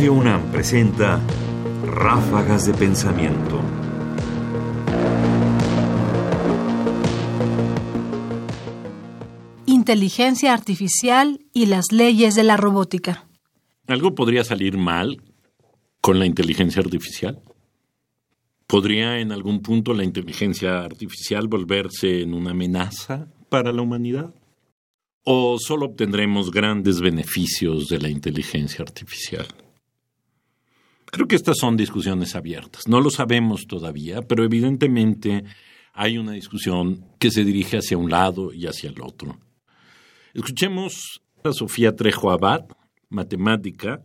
Radio UNAM presenta Ráfagas de Pensamiento. Inteligencia artificial y las leyes de la robótica. ¿Algo podría salir mal con la inteligencia artificial? ¿Podría en algún punto la inteligencia artificial volverse en una amenaza para la humanidad? ¿O solo obtendremos grandes beneficios de la inteligencia artificial? Creo que estas son discusiones abiertas. No lo sabemos todavía, pero evidentemente hay una discusión que se dirige hacia un lado y hacia el otro. Escuchemos a Sofía Trejo Abad, matemática,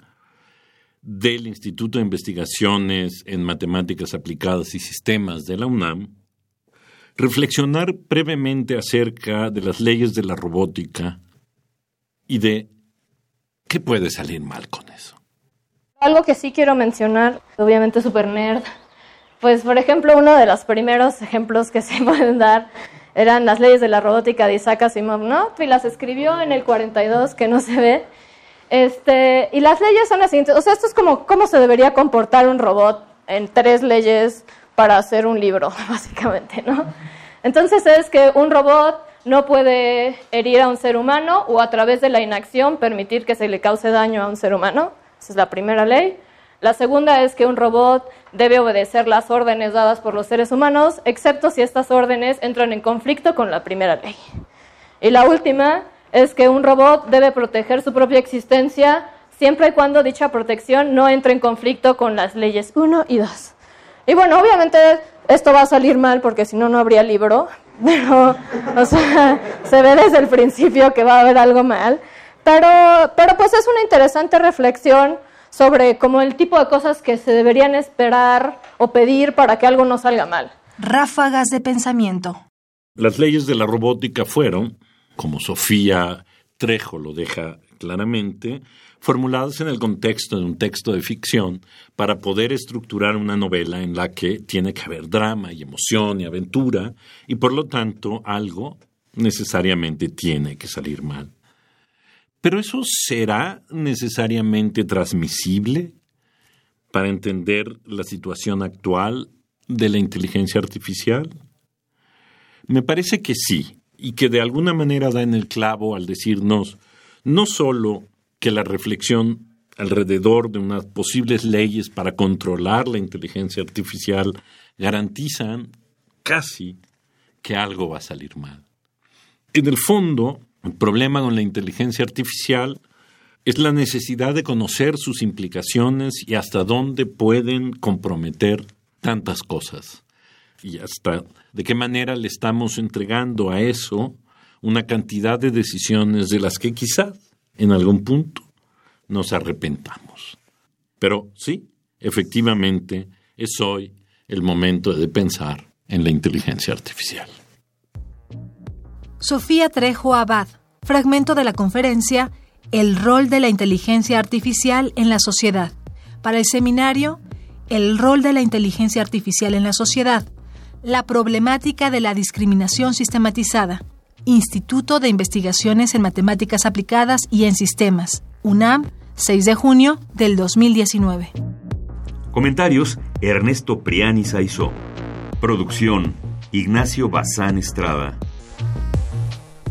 del Instituto de Investigaciones en Matemáticas Aplicadas y Sistemas de la UNAM, reflexionar brevemente acerca de las leyes de la robótica y de qué puede salir mal con eso. Algo que sí quiero mencionar, obviamente super nerd, pues por ejemplo uno de los primeros ejemplos que se pueden dar eran las leyes de la robótica de Isaac Asimov, ¿no? Y las escribió en el 42, que no se ve, este, y las leyes son las siguientes, o sea, esto es como cómo se debería comportar un robot en tres leyes para hacer un libro, básicamente, ¿no? Entonces es que un robot no puede herir a un ser humano o a través de la inacción permitir que se le cause daño a un ser humano. Esa es la primera ley. La segunda es que un robot debe obedecer las órdenes dadas por los seres humanos, excepto si estas órdenes entran en conflicto con la primera ley. Y la última es que un robot debe proteger su propia existencia siempre y cuando dicha protección no entre en conflicto con las leyes 1 y 2. Y bueno, obviamente esto va a salir mal porque si no, no habría libro, pero, se ve desde el principio que va a haber algo mal. Pero, pero pues es una interesante reflexión sobre como el tipo de cosas que se deberían esperar o pedir para que algo no salga mal. Ráfagas de pensamiento. Las leyes de la robótica fueron como Sofía Trejo lo deja claramente, formuladas en el contexto de un texto de ficción para poder estructurar una novela en la que tiene que haber drama y emoción y aventura y por lo tanto algo necesariamente tiene que salir mal. Pero eso será necesariamente transmisible para entender la situación actual de la inteligencia artificial? Me parece que sí, y que de alguna manera da en el clavo al decirnos no solo que la reflexión alrededor de unas posibles leyes para controlar la inteligencia artificial garantizan casi que algo va a salir mal. En el fondo, el problema con la inteligencia artificial es la necesidad de conocer sus implicaciones y hasta dónde pueden comprometer tantas cosas y hasta de qué manera le estamos entregando a eso una cantidad de decisiones de las que quizás en algún punto nos arrepentamos. Pero sí, efectivamente, es hoy el momento de pensar en la inteligencia artificial. Sofía Trejo Abad, fragmento de la conferencia El rol de la inteligencia artificial en la sociedad. Para el seminario, El rol de la inteligencia artificial en la sociedad, la problemática de la discriminación sistematizada. Instituto de Investigaciones en Matemáticas Aplicadas y en Sistemas. UNAM, 6 de junio del 2019. Comentarios: Ernesto Priani Saizó. Producción: Ignacio Bazán Estrada.